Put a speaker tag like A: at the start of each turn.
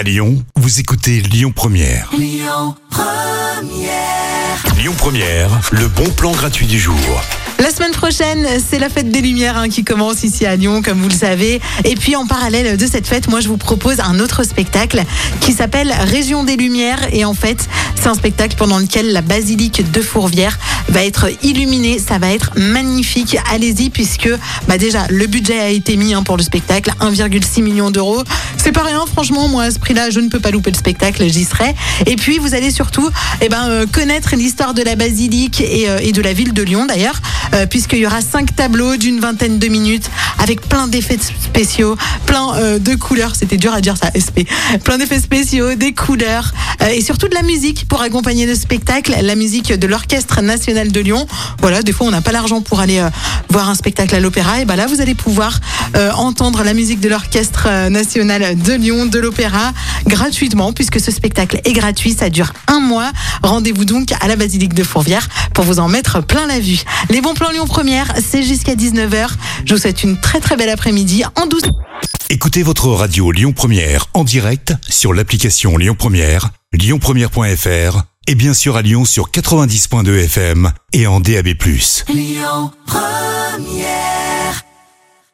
A: À Lyon, vous écoutez Lyon Première. Lyon Première. le bon plan gratuit du jour.
B: La semaine prochaine, c'est la fête des Lumières hein, qui commence ici à Lyon, comme vous le savez. Et puis en parallèle de cette fête, moi je vous propose un autre spectacle qui s'appelle Région des Lumières. Et en fait, c'est un spectacle pendant lequel la basilique de Fourvière va être illuminée. Ça va être magnifique. Allez-y, puisque bah déjà le budget a été mis hein, pour le spectacle, 1,6 million d'euros. C'est pas rien, franchement. Moi, à ce prix-là, je ne peux pas louper le spectacle. J'y serai. Et puis, vous allez surtout, eh ben, euh, connaître l'histoire de la basilique et, euh, et de la ville de Lyon d'ailleurs. Euh, puisqu'il y aura cinq tableaux d'une vingtaine de minutes avec plein d'effets spéciaux, plein euh, de couleurs. C'était dur à dire ça, SP. Plein d'effets spéciaux, des couleurs euh, et surtout de la musique pour accompagner le spectacle. La musique de l'Orchestre National de Lyon. Voilà, des fois on n'a pas l'argent pour aller voir un spectacle à l'opéra. Et ben là, vous allez pouvoir entendre la musique de l'Orchestre National de Lyon, de l'opéra, gratuitement, puisque ce spectacle est gratuit. Ça dure un mois. Rendez-vous donc à la Basilique de Fourvière pour vous en mettre plein la vue. Les bons plans Lyon Première, c'est jusqu'à 19h. Je vous souhaite une très très belle après-midi en douce.
A: Écoutez votre radio Lyon Première en direct sur l'application Lyon Première, lyonpremière.fr et bien sûr à Lyon sur 90.2 FM et en DAB+. Lyon Première